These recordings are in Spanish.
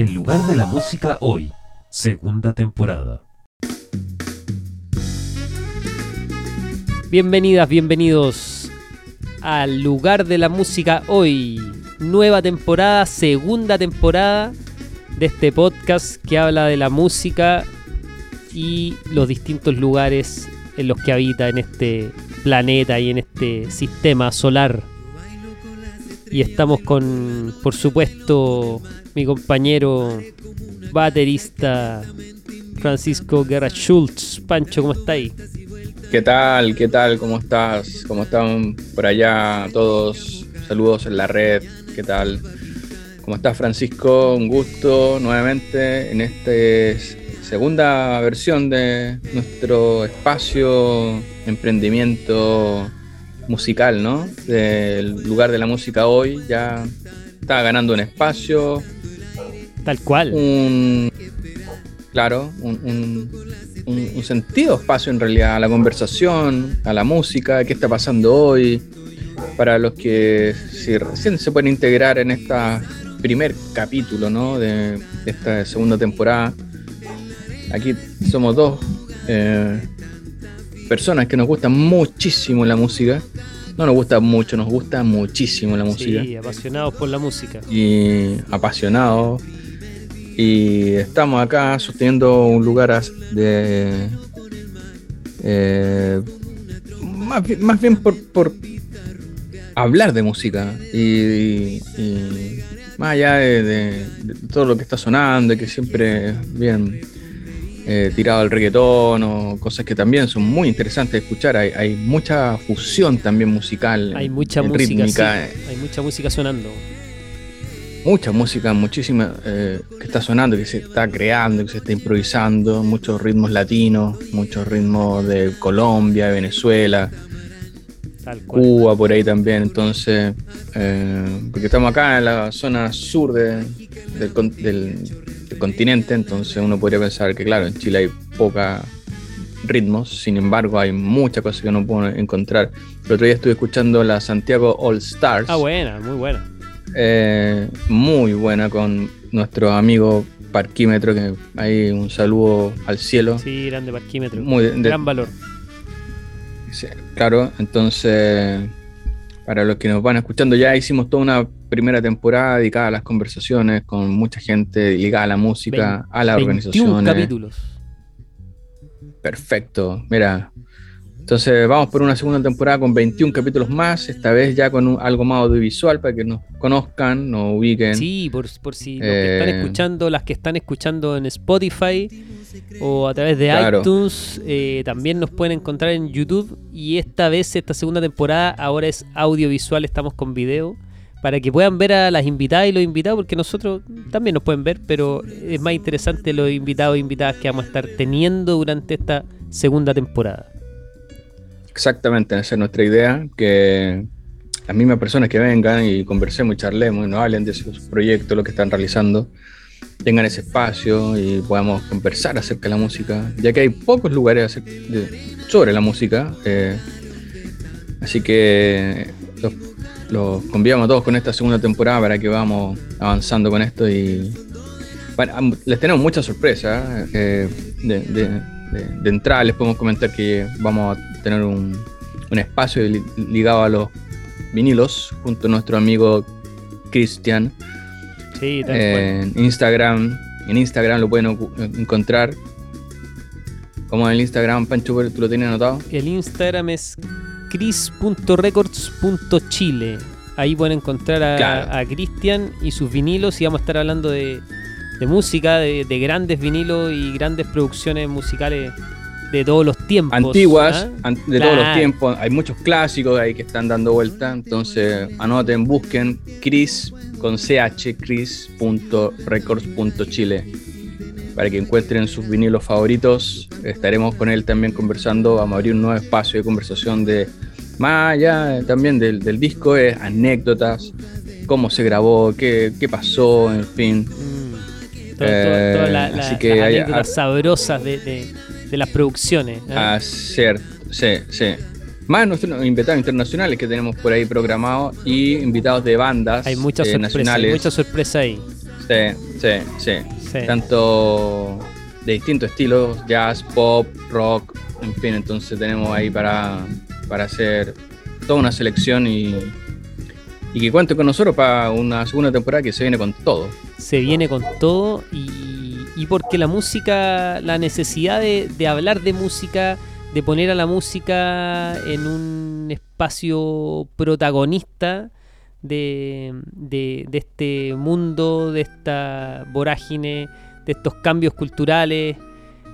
El lugar de la música hoy, segunda temporada. Bienvenidas, bienvenidos al lugar de la música hoy. Nueva temporada, segunda temporada de este podcast que habla de la música y los distintos lugares en los que habita en este planeta y en este sistema solar. Y estamos con, por supuesto, mi compañero baterista Francisco Guerra Schultz. Pancho, ¿cómo estáis? ¿Qué tal? ¿Qué tal? ¿Cómo estás? ¿Cómo están por allá todos? Saludos en la red. ¿Qué tal? ¿Cómo estás, Francisco? Un gusto nuevamente en esta segunda versión de nuestro espacio emprendimiento musical, ¿no? Del lugar de la música hoy ya está ganando un espacio. Tal cual. Un, claro, un, sentido espacio en realidad a la conversación, a la música, qué está pasando hoy, para los que si recién se pueden integrar en este primer capítulo ¿no? de, esta segunda temporada. Aquí somos dos eh, personas que nos gusta muchísimo la música. No nos gusta mucho, nos gusta muchísimo la música. Sí, apasionados por la música. Y apasionados. Y estamos acá sosteniendo un lugar de. Eh, más, bien por, por, hablar de música. Y, más allá de, todo lo que está sonando, y que siempre bien eh, tirado al reggaetón o cosas que también son muy interesantes de escuchar. Hay, mucha fusión también musical. Hay mucha música. hay mucha música sonando. Mucha música, muchísima eh, que está sonando, que se está creando, que se está improvisando, muchos ritmos latinos, muchos ritmos de Colombia, de Venezuela, Cuba por ahí también. Entonces, eh, porque estamos acá en la zona sur del, continente, entonces uno podría pensar que, claro, en Chile hay poca ritmos, sin embargo hay muchas cosas que uno puede encontrar. El otro día estuve escuchando la Santiago All Stars. Ah, buena, muy buena. Eh, muy buena con nuestro amigo Parquímetro, que hay un saludo al cielo. Sí, grande Parquímetro. Muy de, gran valor. claro, entonces, para los que nos van escuchando, ya hicimos toda una primera temporada dedicada a las conversaciones con mucha gente ligada a la música, a las organizaciones. capítulos. Perfecto. Mira, entonces vamos por una segunda temporada con 21 capítulos más, esta vez ya con algo más audiovisual para que nos conozcan, nos ubiquen. Sí, por, si los que están eh, escuchando, las que están escuchando en Spotify o a través de iTunes, eh, también nos pueden encontrar en YouTube. Y esta vez, esta segunda temporada, ahora es audiovisual, estamos con video. Para que puedan ver a las invitadas y los invitados, porque nosotros también nos pueden ver, pero es más interesante los invitados e invitadas que vamos a estar teniendo durante esta segunda temporada. Exactamente, esa es nuestra idea, que las mismas personas que vengan y conversemos y charlemos y nos hablen de sus proyectos, lo que están realizando, tengan ese espacio y podamos conversar acerca de la música, ya que hay pocos lugares sobre la música. Eh, así que los, conviamos a todos con esta segunda temporada para que vamos avanzando con esto y bueno, les tenemos muchas sorpresas. Eh, de, de, entrada les podemos comentar que vamos a tener un, espacio ligado a los vinilos junto a nuestro amigo Cristian. Sí, en Instagram, en Instagram lo pueden encontrar. Como en el Instagram, Pancho, ¿tú lo tienes anotado? El Instagram es cris.records.chile. Ahí pueden encontrar a Cristian y sus vinilos y vamos a estar hablando de, de música, de, grandes vinilos y grandes producciones musicales de todos los tiempos. Antiguas, ¿ah? de todos los tiempos. Hay muchos clásicos ahí que están dando vuelta. Entonces, anoten, busquen Chris con ch, chris.records.chile para que encuentren sus vinilos favoritos. Estaremos con él también conversando. Vamos a abrir un nuevo espacio de conversación de más allá también del, disco, es anécdotas, cómo se grabó, qué, qué pasó, en fin. Mm todas la, las anécdotas sabrosas de, las producciones. ¿eh? Ah, cierto, sí, sí. Más nuestros invitados internacionales que tenemos por ahí programados y invitados de bandas hay muchas eh, sorpresas, Hay mucha sorpresa ahí. Sí, sí, sí. Sí. Tanto de distintos estilos, jazz, pop, rock, en fin, entonces tenemos ahí para, para hacer toda una selección y, y que cuente con nosotros para una segunda temporada que se viene con todo. se viene con todo y, y porque la música, la necesidad de, de hablar de música, de poner a la música en un espacio protagonista de, de- de este mundo, de esta vorágine, de estos cambios culturales.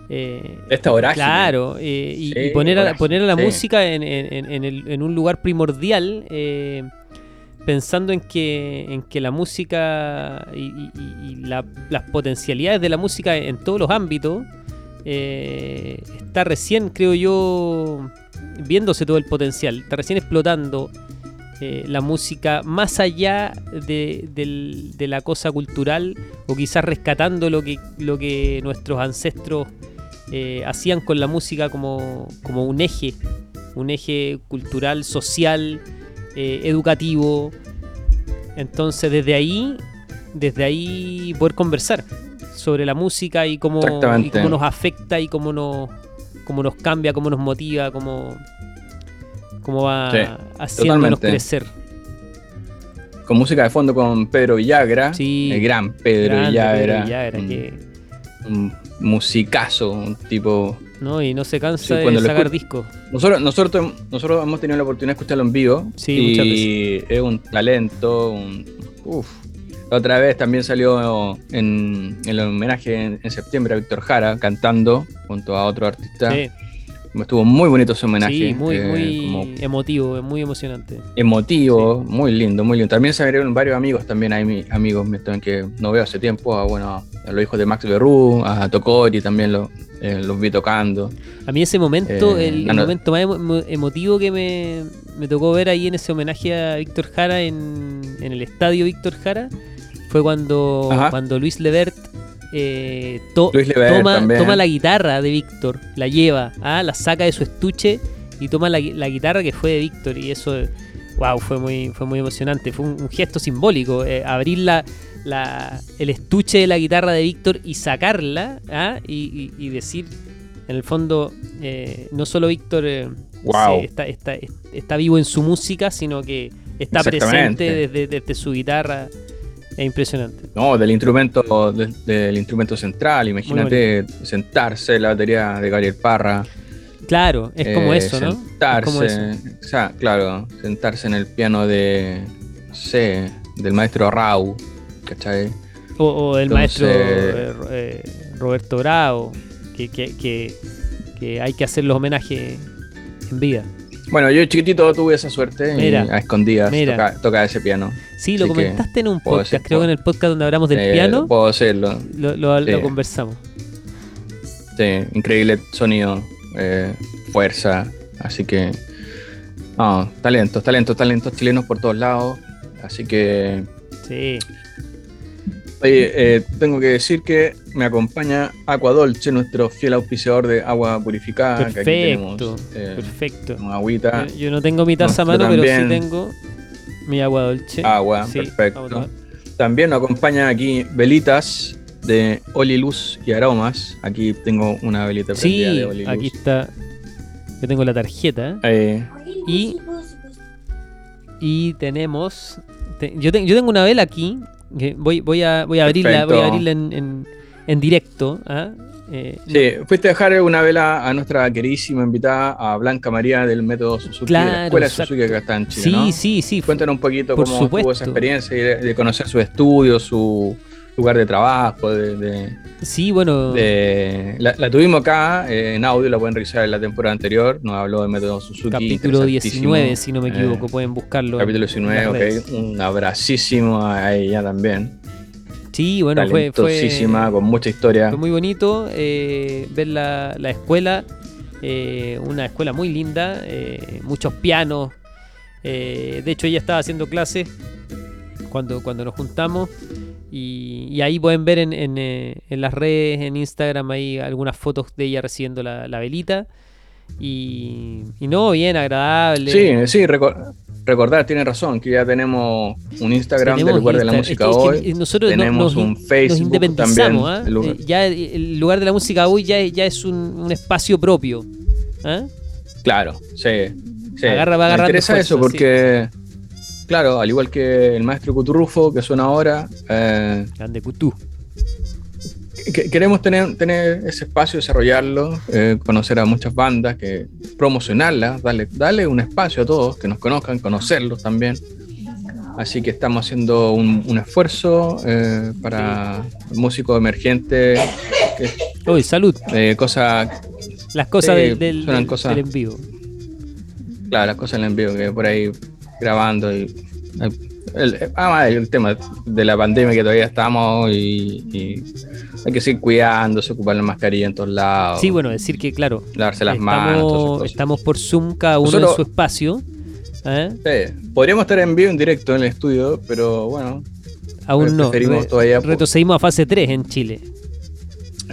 eh, Esta vorágine. Claro, eh, y, Sí, y poner, a, poner a la sí. música en, en- en- en el- en un lugar primordial, eh, pensando en que, en que la música y, y- y- y la- las potencialidades de la música en todos los ámbitos, eh, está recién, creo yo, viéndose todo el potencial, está recién explotando. Eh, la música más allá de, de la cosa cultural o quizás rescatando lo que, lo que nuestros ancestros eh, hacían con la música como, como un eje, un eje cultural, social, eh, educativo. Entonces desde ahí, desde ahí poder conversar sobre la música y cómo, y cómo nos afecta y cómo nos, cómo nos cambia, cómo nos motiva, cómo, cómo va Sí, haciéndonos totalmente. crecer. Con música de fondo con Pedro Villagra, Sí. el gran Pedro Villagra, Pedro Villagra, un, que- un musicazo, un tipo... ¿no? y no se cansa Sí, de sacar discos. Nosotros, nosotros, nosotros hemos tenido la oportunidad de escucharlo en vivo Sí, y es un talento, un... Uf. La otra vez también salió en, en el homenaje en, en septiembre a Víctor Jara cantando junto a otro artista. Sí, Estuvo muy bonito ese homenaje. sí, muy, eh, muy emotivo, muy emocionante. emotivo, muy lindo, muy lindo. También se abrieron varios amigos, también hay mi- amigos que no veo hace tiempo, a, bueno, a los hijos de Max Berrú, a Tocori también lo- eh, los vi tocando. A mí ese momento, Eh, el, no. momento más emo- emo- emotivo que me, me tocó ver ahí en ese homenaje a Víctor Jara en, en el estadio Víctor Jara fue cuando, Ajá. cuando Luis Levert eh, to- toma, la guitarra de Víctor, la lleva, ah, la saca de su estuche y toma la, gui- la guitarra que fue de Víctor y eso, wow, fue muy, fue muy emocionante, fue un, un gesto simbólico, eh, abrir la, la- el estuche de la guitarra de Víctor y sacarla ah, y, y- y decir, en el fondo, eh, no solo Víctor eh, Wow. está, está, está vivo en su música, sino que está presente desde su guitarra. Es impresionante. No, del instrumento, del, del instrumento central, imagínate sentarse en la batería de Gabriel Parra. Claro, es como eh, eso, ¿no? Es Sentarse, como eso. o sea, claro, sentarse en el piano de, no sé, del maestro Rau, ¿cachai? O, o el Entonces- maestro eh, Ro- eh, Roberto Bravo, que, que, que, que hay que hacer los homenajes en vida. Bueno, yo chiquitito tuve esa suerte y Mira, a escondidas mira. toca, ese piano. Sí, lo Así comentaste en un podcast, decir, creo que en el podcast donde hablamos del Eh, piano, Puedo hacerlo. lo, lo- lo sí. conversamos. Sí, increíble sonido, eh, fuerza. Así que. No, talentos, talentos, talentos chilenos por todos lados. Así que. Sí, Oye, eh, tengo que decir que me acompaña Aqua Dolce, nuestro fiel auspiciador de agua purificada. Que aquí perfecto, tenemos eh, perfecto. una agüita, Yo, yo no tengo mi taza a No, mano, pero sí tengo mi agua dolce. agua, Sí, perfecto. También nos acompaña aquí velitas de Oli Luz y Aromas. Aquí tengo una velita prendida Sí, de Oli Luz. aquí está. Yo tengo la tarjeta. Eh, Y- Y tenemos. te- yo, te- yo tengo una vela aquí. Voy, voy, a, voy a abrirla, voy a abrirla en, en- en directo. ¿ah? Eh, sí, fuiste a dejar una vela a nuestra queridísima invitada, a Blanca María del método Suzuki, de la Claro, escuela exacto. Suzuki que está en Chile, sí, ¿no? sí, sí. Cuéntanos un poquito Por cómo supuesto. esa experiencia de conocer su estudio, su lugar de trabajo, de, de- Sí, bueno. de- la, la tuvimos acá eh, en audio, la pueden revisar en la temporada anterior, nos habló de método Suzuki. capítulo interesantísimo. 19, si no me equivoco. Eh, pueden buscarlo. capítulo en las 19, redes. ok, un abracísimo a ella también. Sí, bueno, fue, fue, con mucha historia. fue muy bonito eh, ver la, la escuela. eh, una escuela muy linda. eh, muchos pianos. de hecho, ella estaba haciendo clases cuando, cuando nos juntamos. Y, y ahí pueden ver en, en, eh, en las redes, en Instagram, ahí algunas fotos de ella recibiendo la, la velita. Y, y no, bien agradable. Sí, sí, reco- recordar, tiene razón, que ya tenemos un Instagram Tenemos del lugar de la música es que- es hoy. que nosotros no- tenemos nos, un nos Facebook independizamos, también. ¿ah? el lugar- Eh, Ya el, lugar de la música hoy ya, ya es un, un espacio propio. ¿ah? Claro, sí. sí. Agarra- va Me interesa fuerza, eso porque, claro, al igual que el maestro Cuturrufo que suena ahora, eh, Grande Cutú. que- queremos tener, tener ese espacio, desarrollarlo, eh, conocer a muchas bandas, que promocionarlas, darle, darle un espacio a todos, que nos conozcan, conocerlos también. Así que estamos haciendo un, un esfuerzo eh, para músicos emergentes, Uy, salud. eh, cosas Las cosas del, del, del- cosas. del en vivo. Claro, las cosas en envío que por ahí grabando y el, ah, el tema de la pandemia que todavía estamos y, y hay que seguir cuidándose, ocupar la mascarilla en todos lados, Sí, bueno, decir que, claro, lavarse las manos, estamos, cosas. estamos por Zoom, cada uno Nosotros- en su espacio. ¿eh? Sí, podríamos estar en vivo en directo en el estudio, pero bueno, Aún no. Re- todavía retrocedimos a fase 3 en Chile.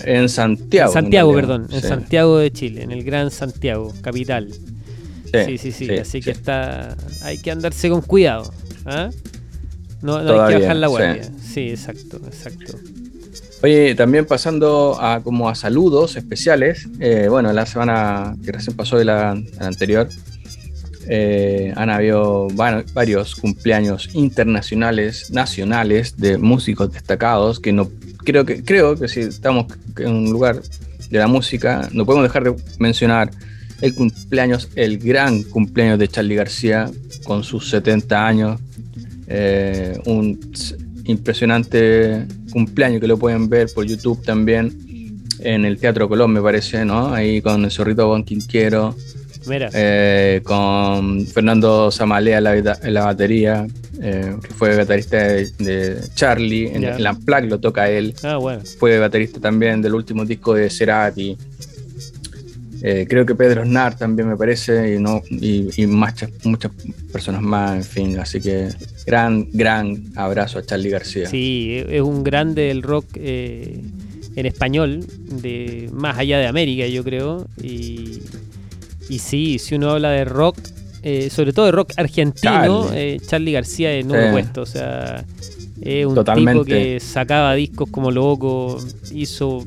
en Santiago. en Santiago, en perdón. En sí. Santiago de Chile, en el Gran Santiago, capital. Sí, sí, sí. Así que está. Hay que andarse con cuidado. ¿ah? No, no hay que bajar la guardia. Sí, exacto, exacto. Oye, también pasando a como a saludos especiales, eh, bueno, la semana que recién pasó de la, la anterior, eh, han habido va- varios cumpleaños internacionales, nacionales de músicos destacados que no creo que creo que si estamos en un lugar de la música no podemos dejar de mencionar el cumpleaños, el gran cumpleaños de Charlie García con sus 70 años, eh, un impresionante cumpleaños que lo pueden ver por YouTube también en el Teatro Colón me parece, ¿no? Ahí con el Zorrito Bonquinquiero, Mira, eh, con Fernando Zamalea en la, guita- en la batería, eh, que fue baterista de, de Charlie, en, la plaque lo toca él, ah, bueno. fue baterista también del último disco de Cerati. Eh, creo que Pedro Snar también me parece, y, no, y, y muchas, muchas personas más, en fin. Así que gran, gran abrazo a Charlie García. Sí, es un grande del rock eh, en español, de más allá de América, yo creo. Y, y sí, si uno habla de rock, eh, sobre todo de rock argentino, Charlie. eh, Charlie García es nube Sí. puesto. O sea, es un tipo que sacaba discos como loco, hizo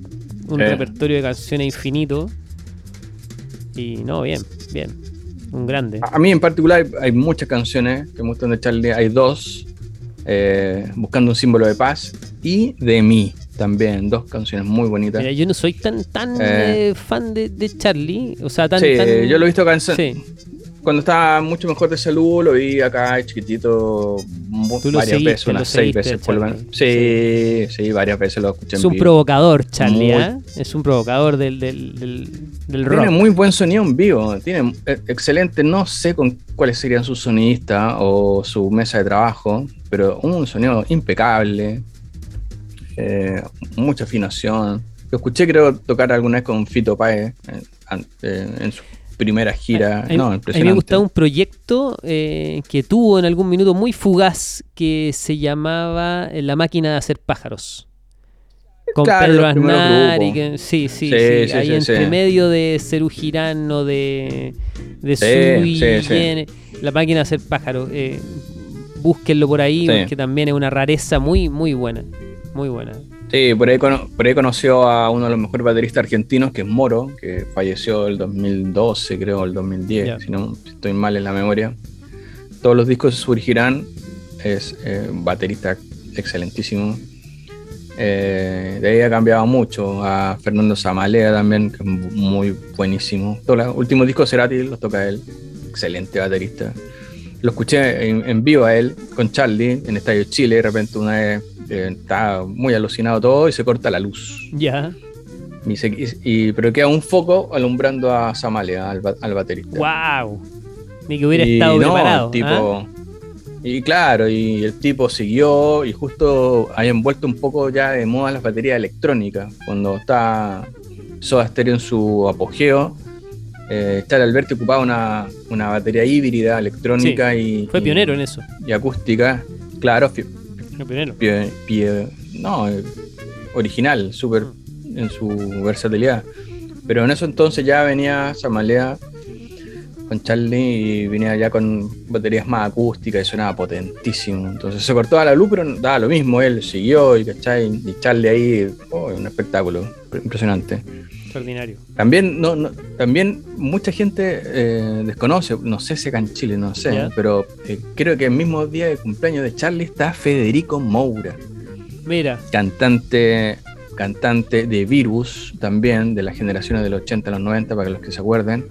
un repertorio de canciones infinito. Y no, bien, bien. Un grande. A mí en particular hay, hay muchas canciones que me gustan de Charlie. Hay dos, eh, Buscando un símbolo de paz y De mí también, dos canciones muy bonitas. Mira, yo no soy tan tan Eh. eh, fan de, de Charlie. O sea, tan. sí, tan- yo lo he visto San- Sí. Cuando estaba mucho mejor de salud, lo vi acá chiquitito lo varias seguiste, veces, lo unas seis veces por lo Charlie. menos. Sí, sí, varias veces lo escuché Es en un vivo. provocador, Charlie, Muy- ¿ah? Es un provocador del, del, del, del rock. Tiene muy buen sonido en vivo, tiene eh, excelente, no sé con cuáles serían sus sonistas o su mesa de trabajo, pero un sonido impecable, eh, mucha afinación. Lo escuché creo tocar alguna vez con Fito eh, an- eh, en su primera gira, A no, a mí me gustaba un proyecto eh, que tuvo en algún minuto muy fugaz que se llamaba eh, La máquina de hacer pájaros. Con Claro, Pedro Aznar y que, sí, sí, Sí, sí, sí, ahí entre medio de Cerú Girano, de, de Sui, La máquina de hacer pájaros. eh, búsquenlo por ahí, porque también es una rareza muy, muy buena. Muy buena. Sí, por ahí, por ahí conoció a uno de los mejores bateristas argentinos, que es Moro, que falleció el 2012, creo, el 2010, Ya. si no si estoy mal en la memoria. Todos los discos de Surgirán es eh, un baterista excelentísimo. Eh, de ahí ha cambiado mucho. A Fernando Zamalea también, que es muy buenísimo. Todos los últimos discos de Cerati los toca él. Excelente baterista. Lo escuché en, en vivo a él con Charlie en Estadio Chile. De repente una vez eh, está muy alucinado todo y se corta la luz. Ya. Y se- y- y- pero queda un foco alumbrando a Zamalea, al, al baterista. ¡Wow! Ni que hubiera estado no, preparado. el tipo, ¿ah? Y claro, y el tipo siguió y justo habían vuelto un poco ya de moda las baterías electrónicas. Cuando está Soda Stereo en su apogeo, eh, Charlie Alberti ocupaba una, una batería híbrida electrónica y, Fue y- pionero en eso. y acústica. Claro, pie- no, eh, original, súper en su versatilidad. Pero en eso entonces ya venía Samalea con Charlie y venía ya con baterías más acústicas y sonaba potentísimo. Entonces se cortaba la luz, pero daba lo mismo, él siguió y, ¿cachai? y Charlie ahí, oh, un espectáculo impresionante. Extraordinario. También, no, no- también mucha gente eh, desconoce, no sé si acá en Chile, no sé, Ya. pero eh, creo que el mismo día de cumpleaños de Charlie está Federico Moura, Mira, cantante, cantante de Virus, también de las generaciones del 80 a los 90, para los que se acuerden.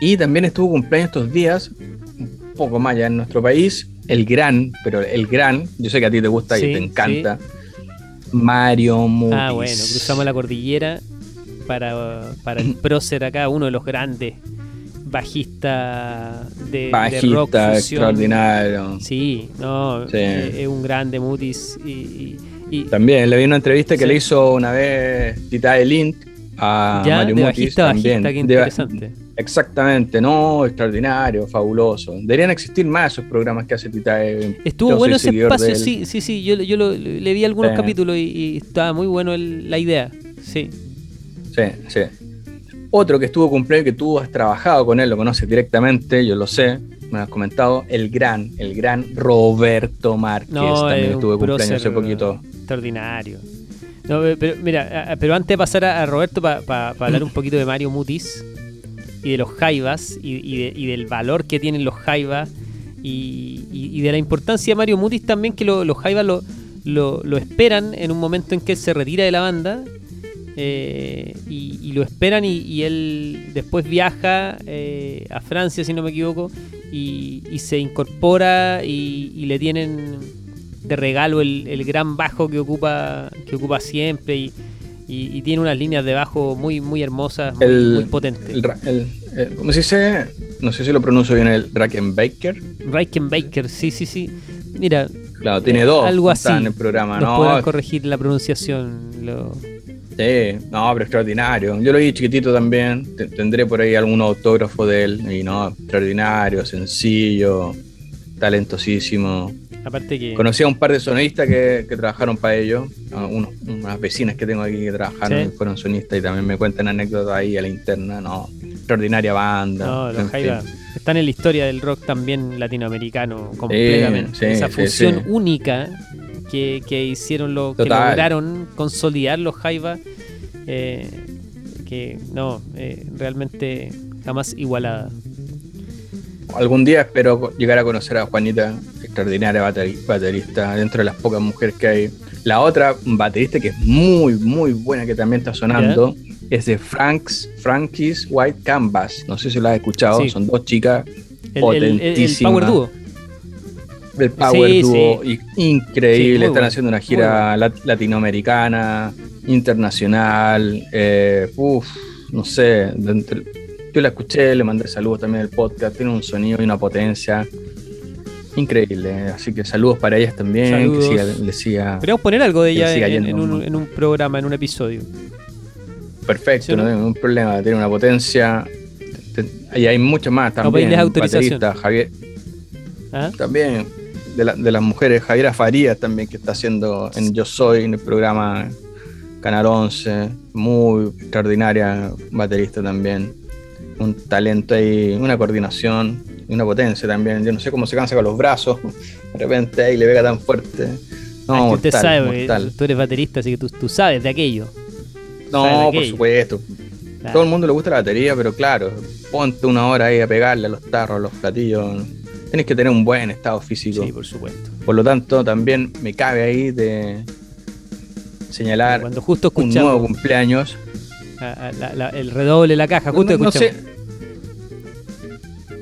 Y también estuvo cumpleaños estos días, un poco más allá en nuestro país, el gran, pero el gran, yo sé que a ti te gusta Sí, y te encanta, Mario Mutis. ah, bueno, cruzamos la cordillera para, para el prócer acá, uno de los grandes bajistas de, de rock Bajista fusión. extraordinario. Sí, no, Sí. eh, es un grande Mutis y, y- y También le vi una entrevista que Sí. le hizo una vez Tita de Lint a ya Mario de Mutis. bajista también. bajista, qué De- interesante. exactamente, no, extraordinario, fabuloso. Deberían existir más esos programas que hace Tita de Estuvo yo bueno ese de espacio, sí, sí, sí, yo, yo lo- le vi algunos Sí. capítulos y, y estaba muy bueno el- la idea, sí. Sí, sí. Otro que estuvo cumpleaños que tú has trabajado con él, lo conoces directamente, yo lo sé, me lo has comentado, el gran, el gran Roberto Márquez. No, también estuvo cumpleaños hace poquito. Extraordinario. No, pero mira, pero antes de pasar a, Roberto para hablar un poquito de Mario Mutis y de los Jaivas y, y de- y del valor que tienen los Jaivas y de la importancia de Mario Mutis también que lo- los Jaivas lo, lo- lo esperan en un momento en que él se retira de la banda eh, y, y lo esperan y, y él después viaja eh, a Francia si no me equivoco y, y se incorpora y, le tienen de regalo el, el gran bajo que ocupa que ocupa siempre y, tiene unas líneas de bajo muy muy hermosas muy, El- muy potentes El, el- ¿Cómo se dice? No sé si lo pronuncio bien, el Rackenbacker. Baker sí sí sí mira Claro, tiene eh, dos. algo así en el programa, nos ¿no? corregir la pronunciación lo- Sí, no, pero extraordinario. Yo lo vi chiquitito también. te- Tendré por ahí algún autógrafo de él. Y no, extraordinario, sencillo, talentosísimo. aparte que Conocí a un par de sonistas que, que trabajaron para ellos. unos- unas vecinas que tengo aquí que trabajaron Sí. fueron sonistas y también me cuentan anécdotas ahí a la interna. No, extraordinaria banda. no, los fin. Jaiba están en la historia del rock también latinoamericano completamente sí, esa sí, fusión sí. única que, que hicieron lo que lograron consolidar los Jaiba eh, que no eh, realmente jamás igualada Algún día espero llegar a conocer a Juanita, extraordinaria bateri- baterista, dentro de las pocas mujeres que hay. La otra baterista que es muy, muy buena, que también está sonando, es de Frank's, Frankie's White Canvas. No sé si la has escuchado, Sí. son dos chicas el, el- el- el Potentísima. Power Duo del Power Sí, Duo, sí. increíble. Sí, Están haciendo una gira lat- latinoamericana, internacional. eh, uf, no sé. yo la escuché, le mandé saludos también al podcast. Tiene un sonido y una potencia increíble. Así que saludos para ellas también. Saludos. Que siga, le siga Podríamos poner algo de ella en, un, ¿no? en un programa, en un episodio. perfecto, ¿Sí o no no? hay ningún problema. Tiene una potencia. Te- te- Y hay muchas más también. pedirles autorización. Javier, ¿Ah? también de, la- de las mujeres, Javiera Farías también que está haciendo en Yo Soy, en el programa Canal 11, muy extraordinaria baterista también, un talento ahí, una coordinación y una potencia también, yo no sé cómo se cansa con los brazos, de repente ahí le pega tan fuerte. No, Ah, que usted mortal, sabe, mortal. tú eres baterista, así que tú, tú sabes de aquello. No, de por aquello. supuesto. Claro. Todo el mundo le gusta la batería, pero claro, ponte una hora ahí a pegarle a los tarros, a los platillos. Tienes que tener un buen estado físico. Sí, por supuesto. Por lo tanto, también me cabe ahí de señalar Cuando justo un nuevo cumpleaños. la- la- el redoble de la caja, justo No, no escuchamos. sé,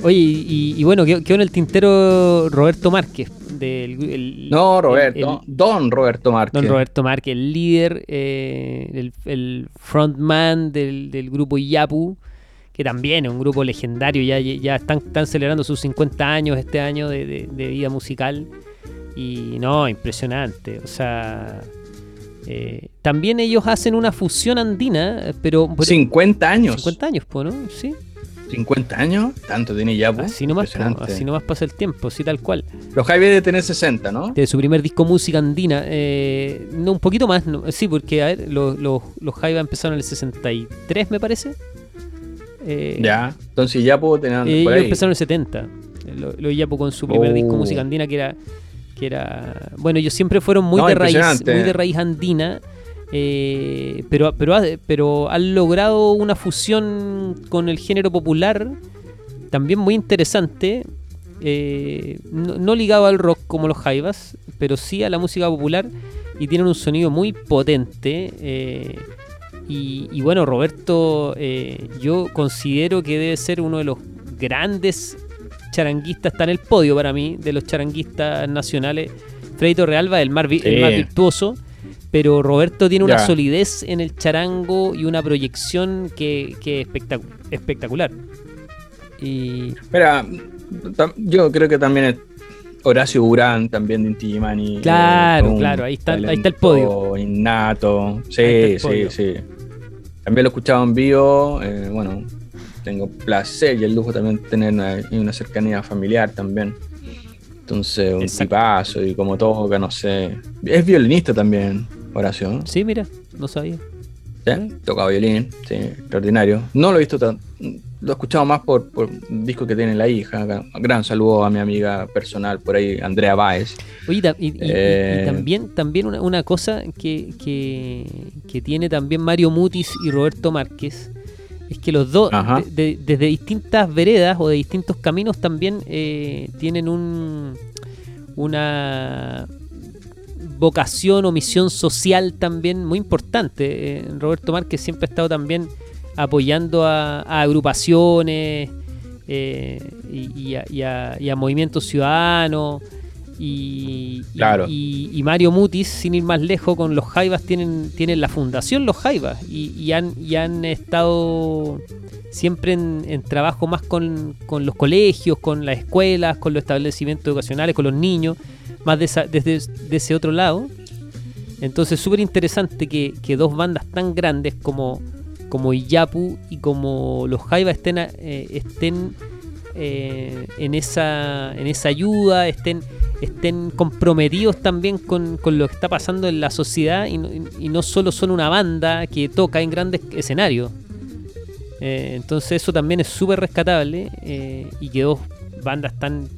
Oye, y, y bueno, quedó, quedó en el tintero Roberto Márquez. Del, el- no, Roberto, el- Don Roberto Márquez. don Roberto Márquez, el líder, eh, el, frontman del, del grupo Iyapu, que también es un grupo legendario, ya, ya están, están celebrando sus 50 años este año de, de- de vida musical. Y no, impresionante. O sea, eh, también ellos hacen una fusión andina, pero... pero- 50 años. 50 años, pues, ¿no? Sí. 50 años, tanto tiene ya. pues, Así nomás, po, así nomás pasa el tiempo, sí, tal cual. Los Jaime de tener 60, ¿no? De su primer disco Música Andina, eh, no, un poquito más, no, sí, porque a ver, los, los, los Jaiba empezaron en el 63, me parece. Eh, Ya, entonces ya puedo tener eh, ellos ahí. empezaron en el 70. Lo, lo Iyapu con su primer Oh. disco música andina que era que era bueno, ellos siempre fueron muy No, de raíz, muy de raíz andina. eh, pero, pero, pero han logrado una fusión con el género popular también muy interesante. eh, no, no ligado al rock como los Jaivas, pero sí a la música popular y tienen un sonido muy potente. eh, y, y bueno, Roberto, eh, yo considero que debe ser uno de los grandes charanguistas, está en el podio para mí, de los charanguistas nacionales. Freito Realba, el más, vi- el más virtuoso, pero Roberto tiene una Ya. solidez en el charango y una proyección que, que es espectacu- espectacular. Y Mira, yo creo que también es Horacio Urán, también de Inti Illimani, eh, Claro, claro, ahí está- ahí está el podio. Innato, sí, está sí, el podio. sí. También lo he escuchado en vivo, eh, bueno, tengo placer y el lujo también de tener una, cercanía familiar también. Entonces, un Exacto. tipazo y como toca, no sé. Es violinista también, Horacio, ¿no? sí, mira, no sabía. ¿Sí? Toca violín, sí, extraordinario. No lo he visto tan. Lo he escuchado más por, por un disco que tiene la hija. Gran saludo a mi amiga personal por ahí, Andrea Báez. Oye, y ta- y, y- y- y Eh. también, también una, una cosa que, que, que tiene también Mario Mutis y Roberto Márquez es que los dos, de- desde distintas veredas o de distintos caminos, también eh, tienen un, una vocación o misión social también muy importante. Eh, Roberto Márquez siempre ha estado también apoyando a, a agrupaciones eh, y, y a, y a- y a movimientos ciudadanos. Y, Claro. y- Mario Mutis, sin ir más lejos, con los Jaivas tienen, tienen la fundación Los Jaivas y, han, y han estado siempre en, en trabajo más con, con los colegios, con las escuelas, con los establecimientos educacionales, con los niños, más de desde de ese otro lado. Entonces, súper interesante que, dos bandas tan grandes como, como Iyapu y como los Jaivas estén, eh, estén eh, en, esa, en esa ayuda, estén, estén comprometidos también con, lo que está pasando en la sociedad y no, y no solo son una banda que toca en grandes escenarios. Eh, entonces eso también es súper rescatable eh, y que dos bandas tan,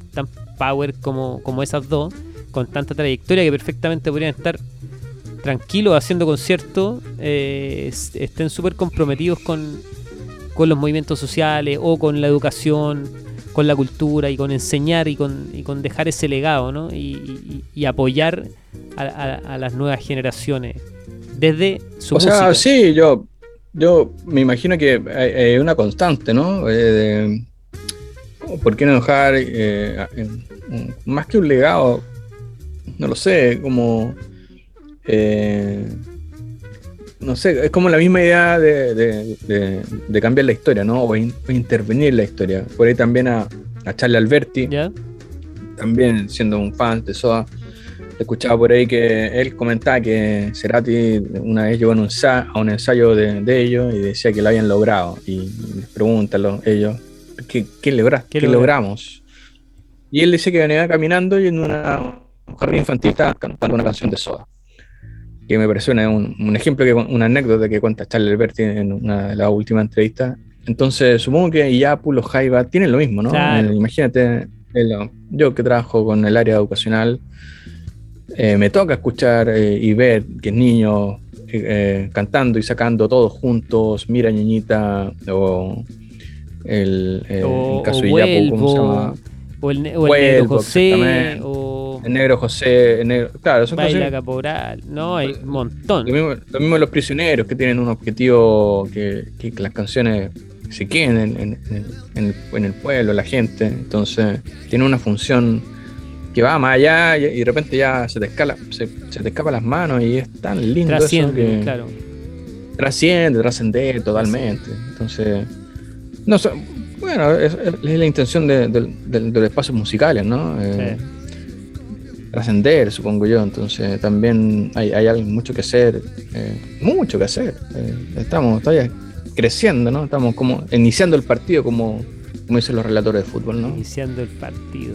power como esas dos, con tanta trayectoria que perfectamente podrían estar tranquilos haciendo conciertos, eh, es- estén súper comprometidos con, con los movimientos sociales o con la educación, con la cultura y con enseñar y con, y con dejar ese legado ¿no? y, y- y apoyar a, a- a las nuevas generaciones desde su o sea, música. sí, yo, yo me imagino que hay, hay una constante, ¿no? Eh, de- ¿Por qué no dejar eh, más que un legado? No lo sé, como. eh, no sé, es como la misma idea de, de- de- de cambiar la historia, ¿no? O, in- o intervenir en la historia. Por ahí también a, a Charlie Alberti, ¿Ya? también siendo un fan de Soda, escuchaba por ahí que él comentaba que Cerati una vez llegó a un, ensayo de, de ellos y decía que lo habían logrado. Y les preguntan los- ellos, ¿qué, qué, logra- ¿Qué qué logra- logramos? Y él dice que venía caminando y en una, un jardín infantil estaba cantando una canción de Soda. Que me pareció una- un, un ejemplo, que, una anécdota que cuenta Charlie Alberti en una de las últimas entrevistas. Entonces, supongo que Iyapu, los Jaiba tienen lo mismo, ¿no? Claro. Eh, imagínate, el- yo que trabajo con el área educacional, eh, me toca escuchar eh, y ver que niños eh, cantando y sacando todos juntos, Mira Ñeñita, o el, eh, o, el caso o Iyapu, ¿cómo se llama? o el, o el Vuelvo, Negro José, exactamente. El negro José, el negro, claro, son Baila canciones- Caporal. No, hay un montón. Lo mismo, lo mismo los prisioneros que tienen un objetivo que, que las canciones se queden en, en- en- en el, en el pueblo, la gente. Entonces, tiene una función que va más allá y, y de repente ya se te, escala, se, se te escapa las manos y es tan lindo eso Trasciende, que claro. trasciende, trascende totalmente. Entonces, no sé, bueno, es, es la intención de, de- de- de los espacios musicales, ¿no? Eh, trascender, supongo yo. Entonces también hay, hay mucho que hacer, eh, mucho que hacer. Eh, estamos todavía creciendo, ¿no? Estamos como iniciando el partido como, como dicen los relatores de fútbol, ¿no? Iniciando el partido,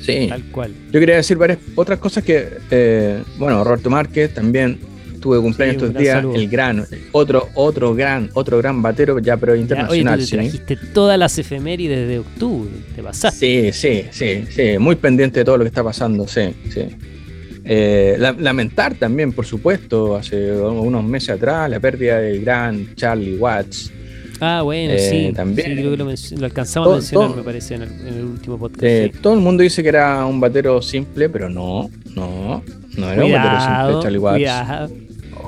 Sí. tal cual. Yo quería decir varias otras cosas que, eh, bueno, Roberto Márquez también tuve cumpleaños Sí, estos días, saludo. el gran, otro, otro gran, otro gran batero ya, pero Ya, oye, tú internacional. te sí. trajiste todas las efemérides de octubre. Te pasaste. Sí, sí, sí, sí, muy pendiente de todo lo que está pasando, sí, sí. Eh, la- lamentar también, por supuesto, hace unos meses atrás, la pérdida del gran Charlie Watts. Ah, bueno, Eh, sí. también. Sí, creo que lo, alcanzamos Todo- a mencionar, todo- me parece, en el, en el último podcast. Eh, sí. Todo el mundo dice que era un batero simple, pero no, no, no era un batero simple, Charlie Watts. cuidado.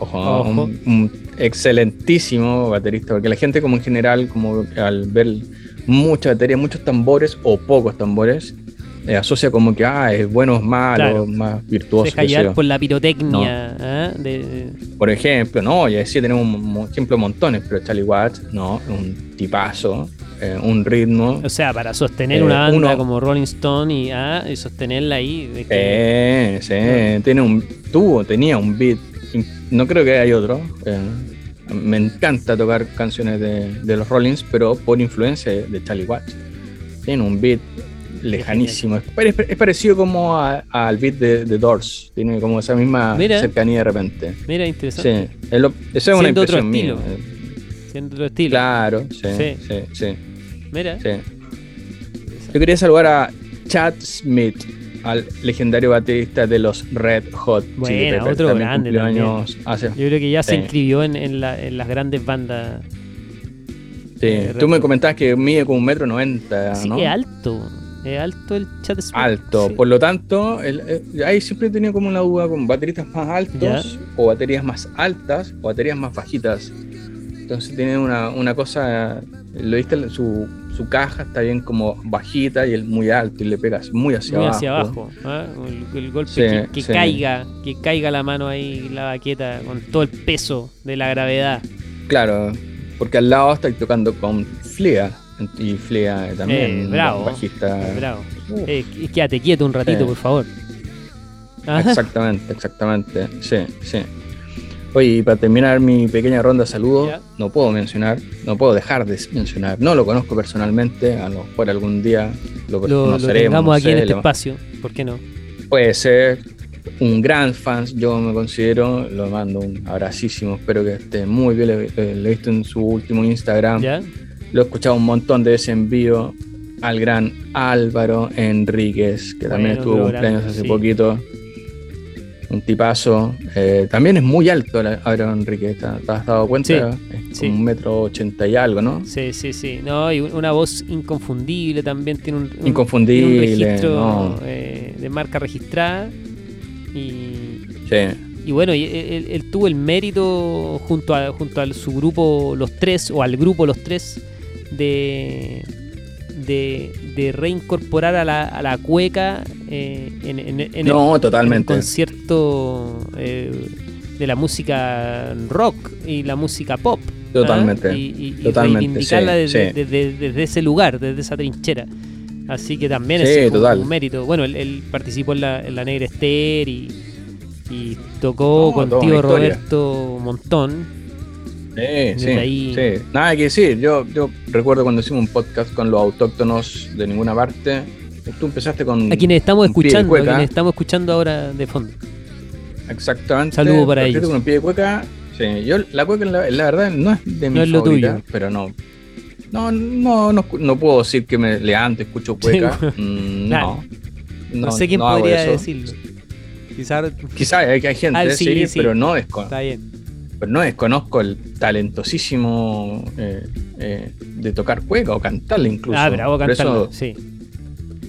Ojo, Ojo. Un, un excelentísimo baterista, porque la gente como en general, como al ver mucha batería, muchos tambores o pocos tambores, eh, asocia como que ah, es bueno, es malo, Claro. más virtuoso. Llevar yo. por la pirotecnia. ¿ah? De- Por ejemplo, no, ya decía, tenemos un mo- ejemplo montones, pero Charlie Watts, no, un tipazo, eh, un ritmo. o sea, para sostener Eh, una banda uno- como Rolling Stone y, ah, y sostenerla ahí. de que- Eh, sí, tiene un, tuvo, tenía un beat, no creo que hay otro. eh, me encanta tocar canciones de, de los Rollins, pero por influencia de, Charlie Watts. Tiene un beat lejanísimo. Es, pare- es parecido como al beat de, de Doors. Tiene como esa misma Mira. cercanía de repente. Mira, Sí, interesante. es lo- esa es una Siendo otro impresión mía. Siendo otro estilo. Claro, sí, Sí. sí, sí, Mira. sí. Yo quería saludar a Chad Smith, al legendario baterista de los Red Hot Chili Buena, Peppers. otro También grande también. años hace- Yo creo que ya se Sí. inscribió en, en la- en las grandes bandas. Sí, Eh, Tú me comentabas que mide como un metro noventa, Sí, ¿no? es alto. Es alto el chat Smith. Alto. Sí. Por lo tanto, el- eh, ahí siempre he tenido como una duda con bateristas más altos Ya. o baterías más altas o baterías más bajitas. Entonces tiene una, una cosa, lo viste, su, su caja está bien como bajita y él muy alto y le pegas muy hacia Muy abajo. hacia abajo. ¿ah? El, el golpe Sí, que, que sí. caiga, que caiga la mano ahí, la baqueta, con todo el peso de la gravedad. Claro, porque al lado está tocando con Flea y Flea también, Eh, bravo, bajista. Bravo. Uh, Eh, quédate quieto un ratito, por favor. Ajá. Exactamente, exactamente. Sí, sí. Oye, y para terminar mi pequeña ronda de saludos, no puedo mencionar, no puedo dejar de mencionar. No lo conozco personalmente, a lo mejor algún día lo, Lo, lo conoceremos. no aquí en este lo- espacio. ¿Por qué no? Puede ser un gran fan, yo me considero. Lo mando un abracísimo, espero que esté muy bien. Lo, lo- lo he visto en su último Instagram. ¿Ya? Lo he escuchado un montón de veces en vivo al gran Álvaro Enríquez, que también Bueno, estuvo cumpleaños hace sí. poquito. Un tipazo. Eh, también es muy alto el Álvaro Enríquez, ¿te has dado cuenta? Sí, Es sí. un metro ochenta y algo, ¿no? Sí, sí, sí. No, y una voz inconfundible también. Tiene un, un- Inconfundible, tiene un registro no. eh, de marca registrada. Y, Sí, y bueno, él, él tuvo el mérito junto a, junto a su grupo Los Tres, o al grupo Los Tres, de, de, de reincorporar a la, a la cueca eh, en, en- en el- en concierto eh, de la música rock y la música pop. ¿ah? Totalmente, Y, y- y totalmente, reivindicarla sí, desde, sí. desde- desde ese lugar, desde esa trinchera. Así que también Sí, total. un mérito. Bueno, él, él participó en la, en la Negra Esther y, y tocó No, con tío. Roberto Montón. Sí, sí, ahí- sí. Nada que decir. Yo, yo recuerdo cuando hicimos un podcast con los autóctonos de ninguna parte. Tú empezaste con. A quienes estamos escuchando, a quienes estamos escuchando ahora de fondo. Exactamente. Saludo para ellos. con un pie de cueca. Sí, yo la cueca, la, la verdad, no es de mi No es lo favorita, tuyo. pero no. No, no, no, no puedo decir que me levanto y escucho cueca. Sí, Mm, claro. no, No, sé quién podría decirlo. Quizás Quizás hay, hay gente, Ah, sí, sí, sí. pero no desconozco. está bien. Pero no desconozco el talentosísimo eh, eh, de tocar cueca o cantarle incluso. Ah, bravo Eso, sí.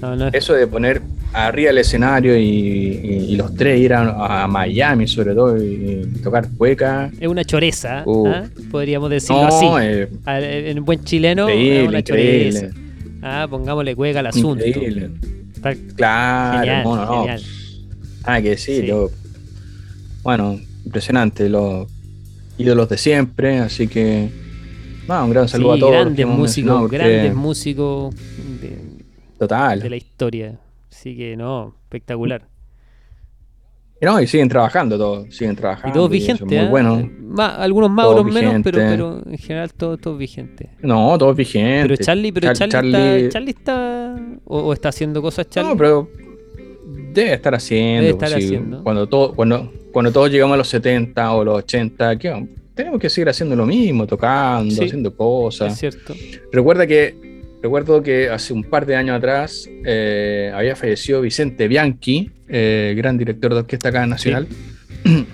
No, no es- eso de poner arriba el escenario y, y- y los tres ir a, a Miami sobre todo y, y tocar cueca. es una choreza, Uh. ¿ah? podríamos decirlo No, así. eh, A- En buen chileno, es increíble, una increíble, choreza. Ah, pongámosle cueca al asunto. increíble. Está- Claro, Genial, no, no, no. genial. Nada que decir, Sí. yo- bueno, impresionante, los ídolos de siempre, así que nada, un gran saludo sí, a todos. grandes músicos, porque- grandes músicos de, Total. de la historia. Así que no, espectacular. Y no, y siguen trabajando todos, siguen trabajando. Y todos vigentes, Muy bueno. Ma- algunos más, otros menos, pero, pero en general todos, todos vigentes. No, todos vigentes. Pero Charlie, pero Char- Charlie, está, Charlie está o, o está haciendo cosas Charlie. No, pero Debe estar haciendo. Debe estar pues, haciendo. Cuando, todo, cuando, cuando todos llegamos a los 70 o los 80, ¿qué vamos? tenemos que seguir haciendo lo mismo, tocando, Sí. haciendo cosas. Es cierto. Recuerda que, recuerdo que hace un par de años atrás eh, había fallecido Vicente Bianchi, eh, gran director de orquesta acá nacional.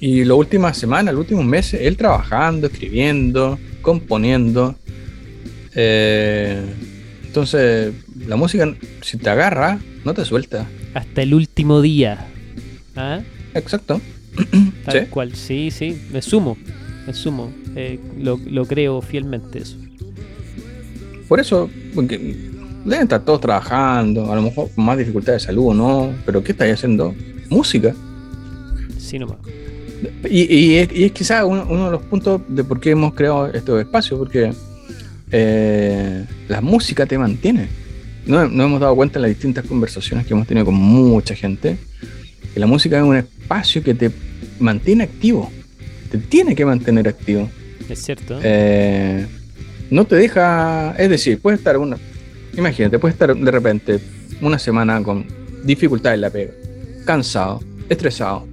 Y las últimas semanas, los últimos meses, él trabajando, escribiendo, componiendo. Eh, entonces, la música, si te agarra, no te suelta. Hasta el último día. ¿Ah? Exacto. Tal Sí. cual, sí, sí, me sumo, me sumo, Eh, lo, lo creo fielmente eso. Por eso, porque deben estar todos trabajando, a lo mejor con más dificultades de salud o no, pero ¿qué estáis haciendo? Música. Sí nomás. Y, y es, y es quizás uno, uno de los puntos de por qué hemos creado estos espacios, porque eh, la música te mantiene. No, nos hemos dado cuenta en las distintas conversaciones que hemos tenido con mucha gente, que la música es un espacio que te mantiene activo, te tiene que mantener activo. Es cierto. Eh, no te deja, es decir, puedes estar una, imagínate, puedes estar de repente una semana con dificultades en la pega, cansado, estresado,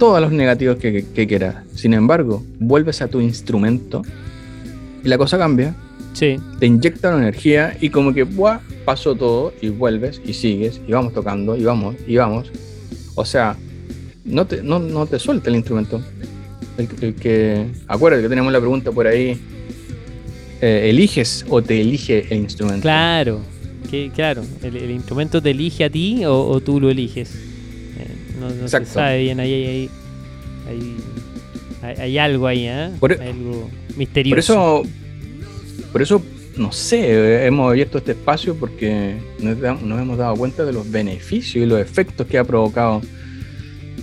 todos los negativos que, que- que quieras. Sin embargo, vuelves a tu instrumento y la cosa cambia, sí, te inyecta una energía y como que ¡buah! pasó todo y vuelves y sigues y vamos tocando y vamos y vamos. O sea, no te, no, no te suelta el instrumento. El, el que, acuérdate que tenemos la pregunta por ahí. eh, ¿Eliges o te elige el instrumento? claro, que, claro, el, el instrumento te elige a ti o, o tú lo eliges. Eh, no no se sabe bien, ahí hay, hay, hay, hay- hay algo ahí, ¿eh? Por e- Hay algo misterioso. Por eso, por eso, no sé, eh, hemos abierto este espacio porque nos, hemos dado cuenta de los beneficios y los efectos que ha provocado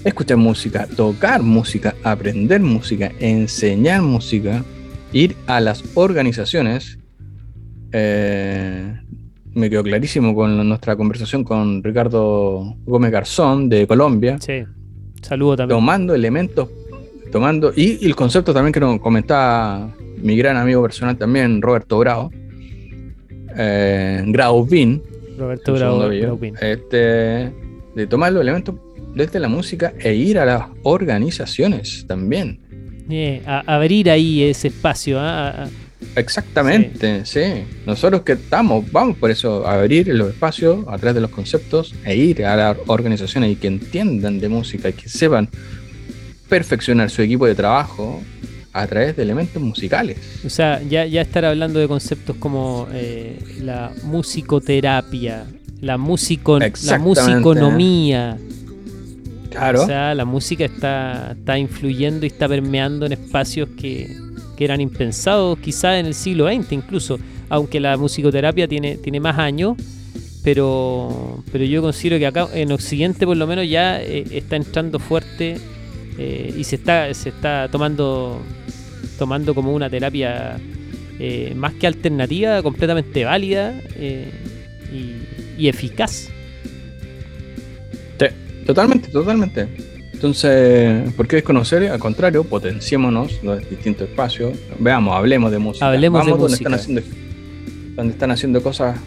escuchar música, tocar música, aprender música, enseñar música, ir a las organizaciones. Eh, me quedó clarísimo con nuestra conversación con Ricardo Gómez Garzón de Colombia Sí, saludo también. tomando elementos, tomando, y, y el concepto también que nos comentaba mi gran amigo personal también, Roberto Grau, eh, Graubin, Roberto Bravo. este, de tomar los elementos desde la música e ir a las organizaciones también. A- abrir ahí ese espacio. ¿ah? A- a- Exactamente, sí. Nosotros que estamos, vamos por eso, a abrir los espacios a través de los conceptos e ir a las organizaciones y que entiendan de música y que sepan perfeccionar su equipo de trabajo a través de elementos musicales. O sea, ya, ya estar hablando de conceptos como eh, la musicoterapia, la, musico, la musiconomía. Claro. O sea, la música está, está influyendo y está permeando en espacios que, que eran impensados quizás en el siglo XX incluso, aunque la musicoterapia tiene, tiene más años, pero, pero yo considero que acá en Occidente por lo menos ya eh, está entrando fuerte eh, y se está, se está tomando, tomando como una terapia eh, más que alternativa, completamente válida eh, y, y eficaz. Sí, totalmente, totalmente. Entonces, ¿por qué desconocer? Al contrario, potenciémonos los distintos espacios. Veamos, hablemos de música. Hablemos de Vamos donde música. están haciendo donde están haciendo cosas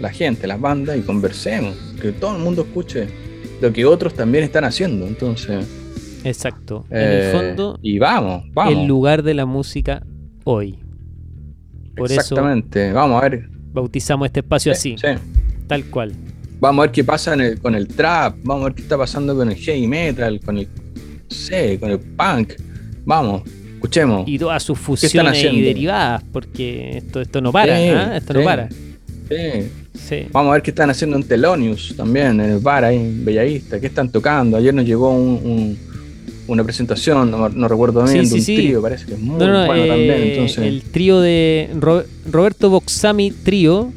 la gente, las bandas y conversemos, que todo el mundo escuche lo que otros también están haciendo. Entonces, Exacto. En eh, el fondo, y vamos, vamos. el lugar de la música hoy. Por eso Exactamente, vamos a ver. bautizamos este espacio Sí, así, sí. tal cual. Vamos a ver qué pasa en el- con el trap, vamos a ver qué está pasando con el heavy metal, con el, no sé, con el punk. Vamos, escuchemos. Y todas sus fusiones y derivadas, porque esto, esto no para, Sí, ¿ah? Esto no para. Sí. Sí. Vamos a ver qué están haciendo en Telonius también, en el bar ahí en Bellavista, qué están tocando. Ayer nos llegó un- un- una presentación, no, no recuerdo bien, Sí, de sí, un trío, parece que es muy No, no, bueno eh, también. Entonces, el trío de Ro- Roberto Boxami Trío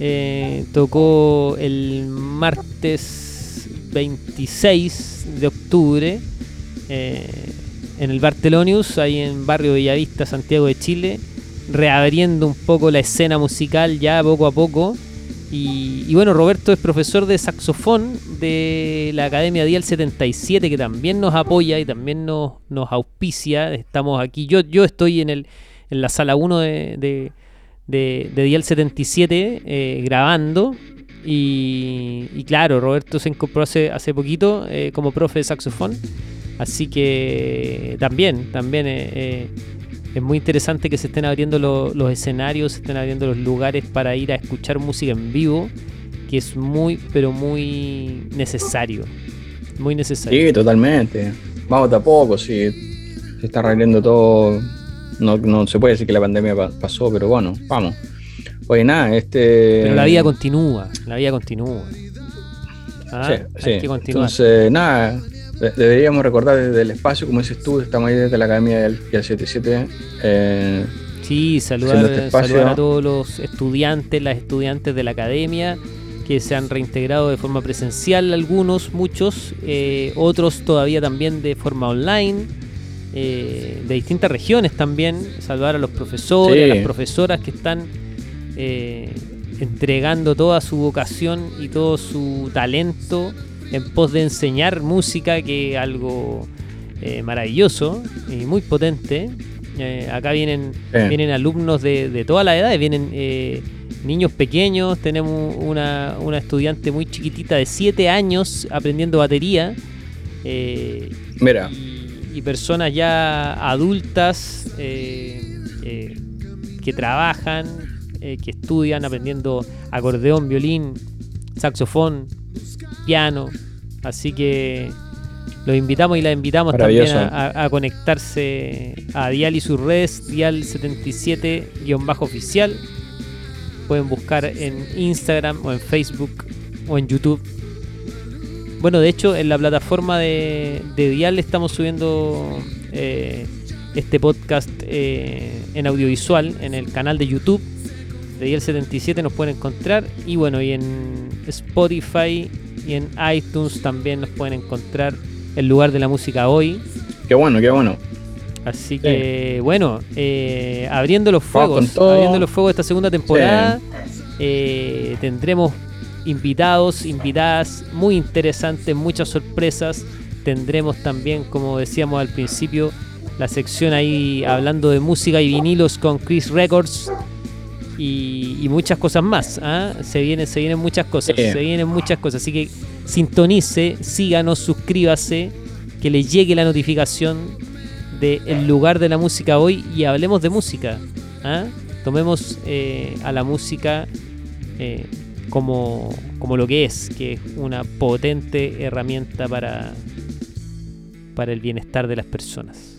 eh, tocó el martes 26 de octubre eh, en el Bartelonius, ahí en Barrio Bellavista, Santiago de Chile, reabriendo un poco la escena musical ya poco a poco. Y, bueno, Roberto es profesor de saxofón de la Academia Dial 77, que también nos apoya y también nos, nos auspicia. Estamos aquí, yo, yo estoy en, el, en la sala 1 de, de, de- de Dial 77 eh, grabando. Y, y claro, Roberto se incorporó hace, hace poquito eh, como profe de saxofón. Así que también, también eh, eh, es muy interesante que se estén abriendo lo- los escenarios, se estén abriendo los lugares para ir a escuchar música en vivo, que es muy, pero muy necesario. Muy necesario. Sí, totalmente. Vamos de a poco, sí. Se está arreglando todo. No, no se puede decir que la pandemia pa- pasó, pero bueno, vamos. Oye, nada, este. Pero la vida continúa, la vida continúa. Ah, Sí, hay sí. que continuar. Entonces, nada, deberíamos recordar desde el espacio, como dices tú, estamos ahí desde la Academia del del 77. eh, Sí, saludar, este saludar a todos los estudiantes, las estudiantes de la academia que se han reintegrado de forma presencial, algunos, muchos, eh, otros todavía también de forma online, eh, de distintas regiones también. Saludar a los profesores, Sí. a las profesoras que están eh, entregando toda su vocación y todo su talento en pos de enseñar música, que es algo eh, maravilloso y muy potente. Eh, acá vienen, vienen alumnos de, de todas las edades, vienen eh, niños pequeños, tenemos una, una estudiante muy chiquitita de 7 años aprendiendo batería. mira, y, y personas ya adultas que trabajan, que estudian aprendiendo acordeón, violín, saxofón, piano. Así que los invitamos y las invitamos también a, conectarse a Dial y sus redes, Dial 77-oficial. Pueden buscar en Instagram o en Facebook o en YouTube. Bueno, de hecho, en la plataforma de, de Dial estamos subiendo eh, este podcast eh, en audiovisual en el canal de YouTube de Dial 77 nos pueden encontrar y bueno, y en Spotify y en iTunes también nos pueden encontrar el lugar de la música hoy. qué bueno, qué bueno. Así que bueno, eh, abriendo los fuegos, abriendo los fuegos de esta segunda temporada, eh, tendremos invitados, invitadas muy interesantes, muchas sorpresas. Tendremos también, como decíamos al principio, la sección ahí hablando de música y vinilos con Chris Records y, y muchas cosas más. ¿ah? Se vienen, se vienen muchas cosas, se vienen muchas cosas. Así que sintonice, síganos, suscríbase, que le llegue la notificación del lugar de la música hoy y hablemos de música. ¿ah? Tomemos eh, a la música eh, como, como lo que es, que es una potente herramienta para, para el bienestar de las personas.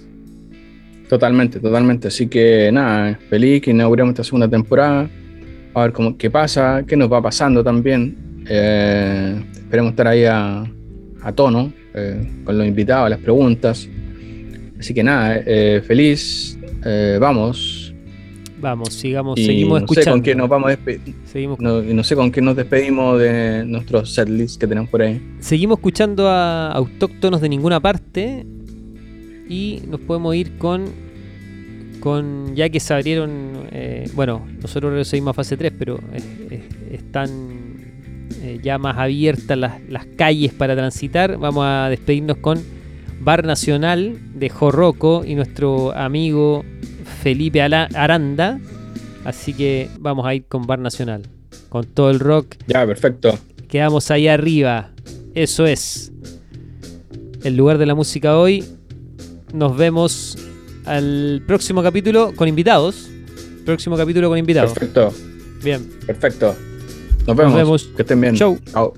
Totalmente, totalmente. Así que nada, feliz que inauguremos esta segunda temporada. A ver cómo, qué pasa, qué nos va pasando también. Eh, esperemos estar ahí a, a tono eh, con los invitados, las preguntas. Así que nada, eh, feliz. eh, vamos. Vamos, sigamos, Y seguimos no sé con quién nos vamos a despedir. seguimos, No, no sé con quién nos despedimos de nuestros setlist que tenemos por ahí. seguimos escuchando a autóctonos de ninguna parte y nos podemos ir con con ya que se abrieron eh, bueno nosotros seguimos a fase 3 pero eh, eh, están ya más abiertas las, las calles para transitar vamos a despedirnos con Bar Nacional de Jorroco y nuestro amigo Felipe Aranda así que vamos a ir con Bar Nacional con todo el rock Ya, perfecto. Quedamos ahí arriba. Eso es. El lugar de la música hoy. Nos vemos al próximo capítulo con invitados. Próximo capítulo con invitados. Perfecto, Bien. perfecto. Nos vemos. vemos. Que estén bien. Chau. Chao.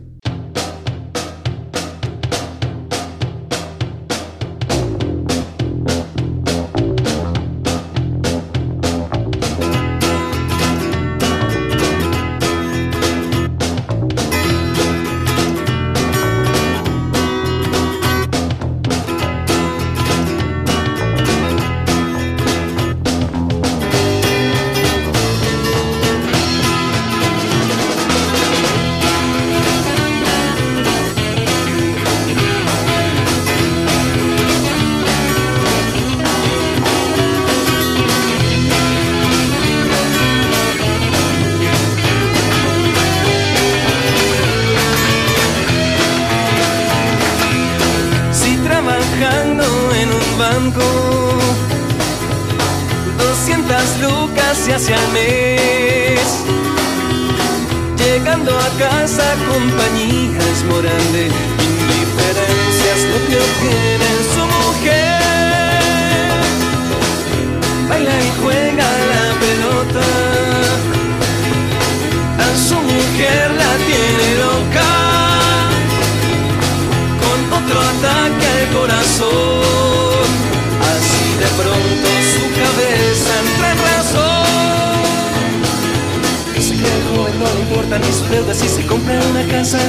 Sus deudas si se compra una casa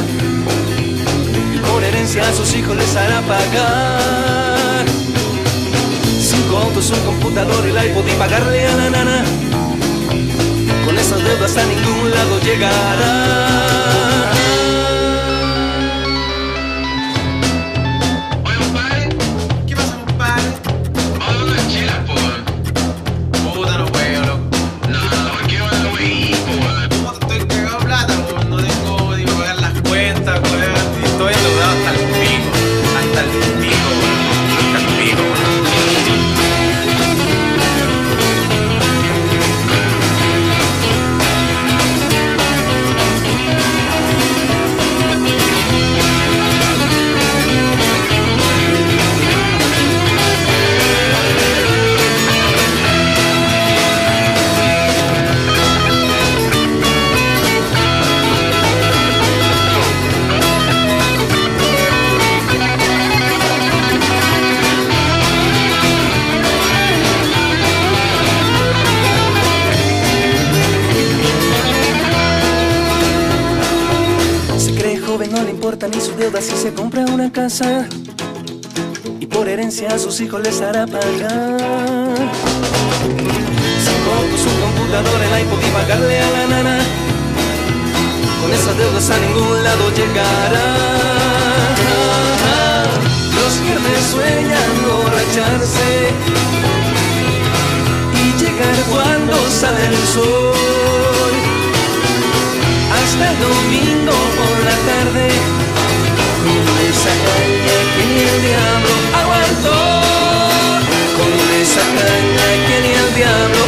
y por herencia a sus hijos les hará pagar cinco autos, un computador, el iPod y pagarle a la nana. Con esas deudas a ningún lado llegará. Ni sus deudas si se compra una casa. Y por herencia a sus hijos les hará pagar. Cinco autos, un computador, el iPod y pagarle a la nana. Con esas deudas a ningún lado llegará. Los viernes sueñan borracharse y llegar cuando sale el sol hasta el domingo por la tarde esa caña que ni el diablo aguantó, con esa caña que ni el diablo